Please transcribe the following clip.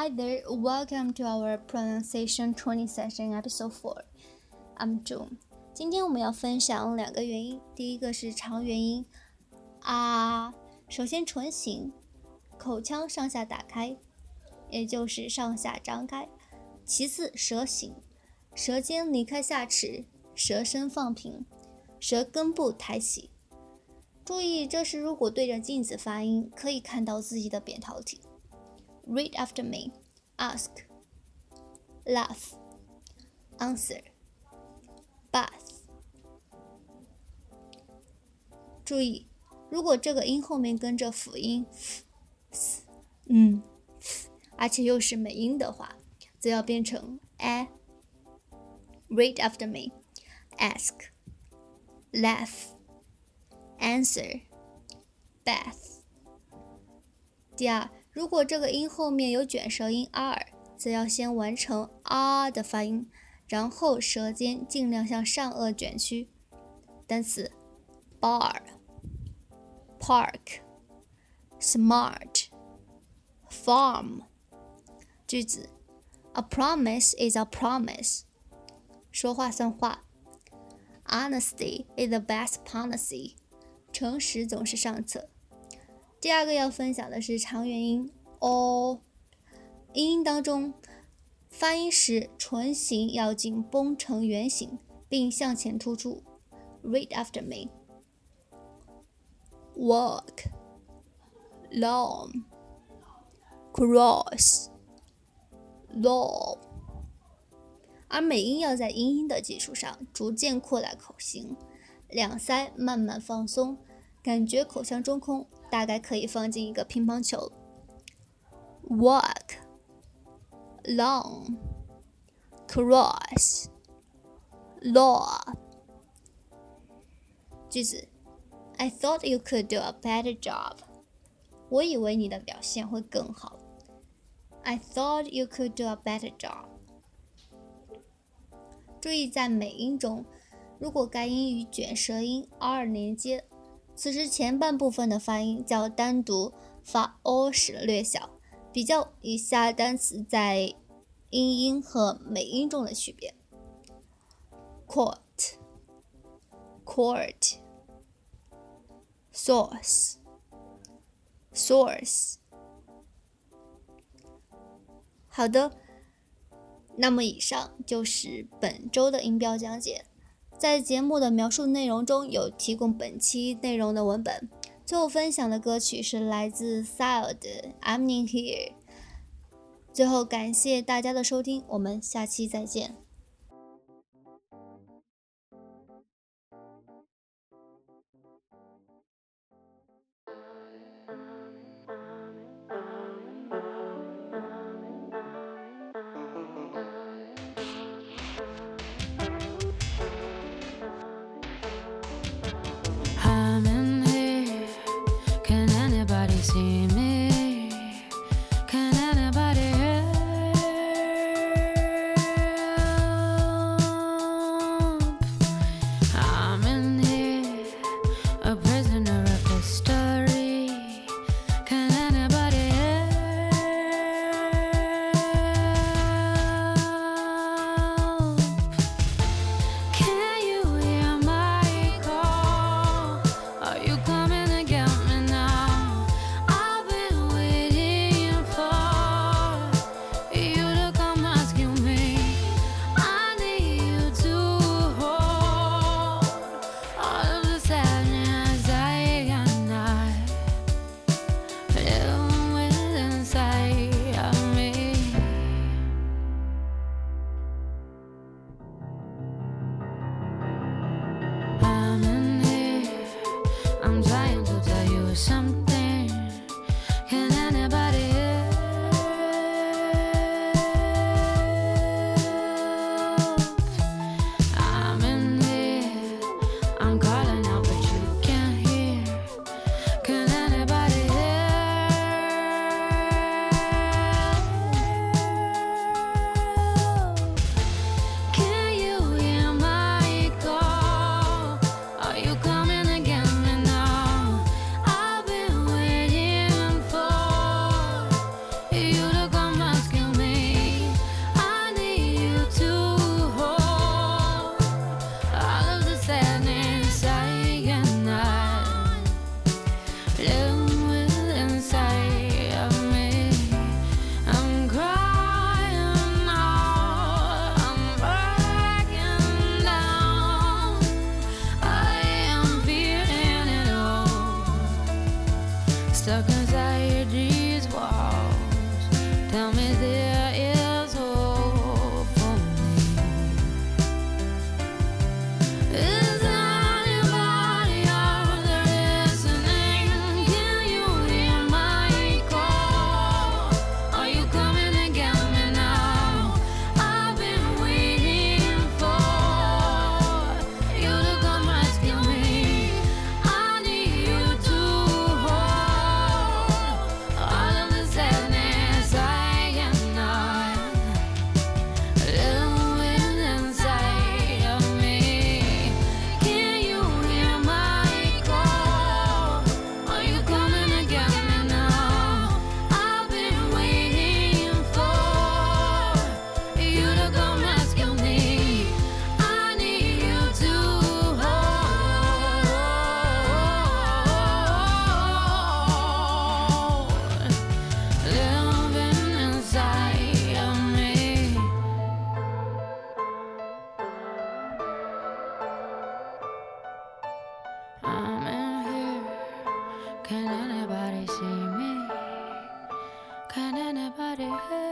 Hi there, welcome to our pronunciation training session episode four. I'm June. 今天我们要分享两个元音，第一个是长元音啊。首先唇形，口腔上下打开，也就是上下张开。其次舌形，舌尖离开下齿，舌身放平，舌根部抬起。注意，这是如果对着镜子发音，可以看到自己的扁桃体。Read after me. Ask, laugh, answer, bath. 注意，如果这个音后面跟着辅音 f，嗯，而且又是美音的话，则要变成 a。Read after me. Ask, laugh. Answer, bath。第二， 如果这个音后面有卷舌音 r，则要先完成 r 的发音，然后舌尖尽量向上颚卷曲。单词：bar、park、smart、farm。句子：A promise is a promise。说话算话。Honesty is the best policy。诚实总是上策。第二个要分享的是长元音 o，音音当中发音时唇形要紧绷成圆形，并向前突出。Read after me. Walk, long, cross, low。而美音要在音音的基础上逐渐扩大口型，两腮慢慢放松。感觉口腔中空，大概可以放进一个乒乓球。Walk, long, cross, law。句子：I thought you could do a better job。我以为你的表现会更好。I thought you could do a better job。注意，在美音中，如果该音与卷舌音 r 连接。此时前半部分的发音较单独发 o 时略小。比较一下单词在音音和美音中的区别：court、court、source、source。好的，那么以上就是本周的音标讲解。在节目的描述内容中有提供本期内容的文本。最后分享的歌曲是来自 Sile 的《I'm In Here》。最后感谢大家的收听，我们下期再见。sucker. Can anybody see me? Can anybody hear?